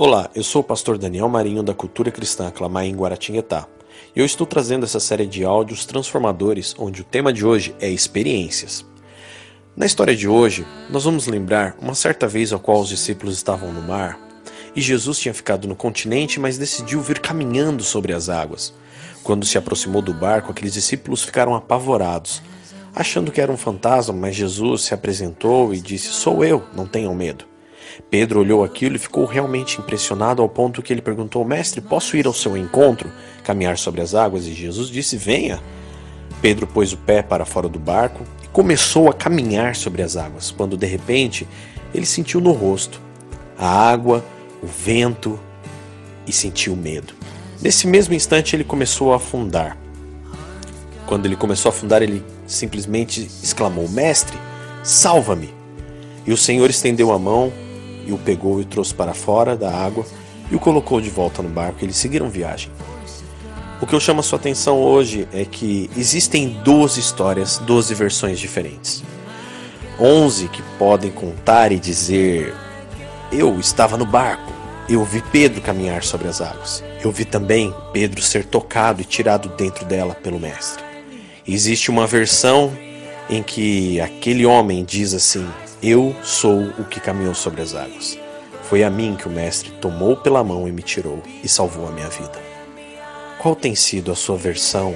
Olá, eu sou o pastor Daniel Marinho da Cultura Cristã Aclamar em Guaratinguetá. Eu estou trazendo essa série de áudios transformadores onde o tema de hoje é experiências. Na história de hoje, nós vamos lembrar uma certa vez ao qual os discípulos estavam no mar e Jesus tinha ficado no continente, mas decidiu vir caminhando sobre as águas. Quando se aproximou do barco, aqueles discípulos ficaram apavorados, achando que era um fantasma, mas Jesus se apresentou e disse: Sou eu, não tenham medo. Pedro olhou aquilo e ficou realmente impressionado ao ponto que ele perguntou: Mestre, posso ir ao seu encontro, caminhar sobre as águas? E Jesus disse: Venha. Pedro pôs o pé para fora do barco e começou a caminhar sobre as águas, quando de repente ele sentiu no rosto a água, o vento e sentiu medo. Nesse mesmo instante ele começou a afundar. Quando ele começou a afundar, ele simplesmente exclamou: Mestre, salva-me! E o Senhor estendeu a mão e o pegou e trouxe para fora da água e o colocou de volta no barco. Eles seguiram viagem. O que eu chamo a sua atenção hoje é que existem 12 histórias, 12 versões diferentes. 11 que podem contar e dizer: Eu estava no barco, eu vi Pedro caminhar sobre as águas. Eu vi também Pedro ser tocado e tirado dentro dela pelo Mestre. Existe uma versão em que aquele homem diz assim: eu sou o que caminhou sobre as águas. Foi a mim que o Mestre tomou pela mão e me tirou e salvou a minha vida. Qual tem sido a sua versão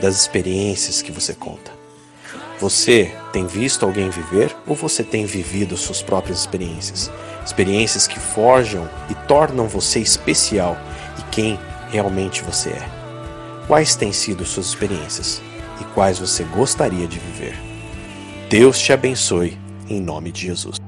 das experiências que você conta? Você tem visto alguém viver ou você tem vivido suas próprias experiências? Experiências que forjam e tornam você especial e quem realmente você é. Quais têm sido suas experiências e quais você gostaria de viver? Deus te abençoe em nome de Jesus.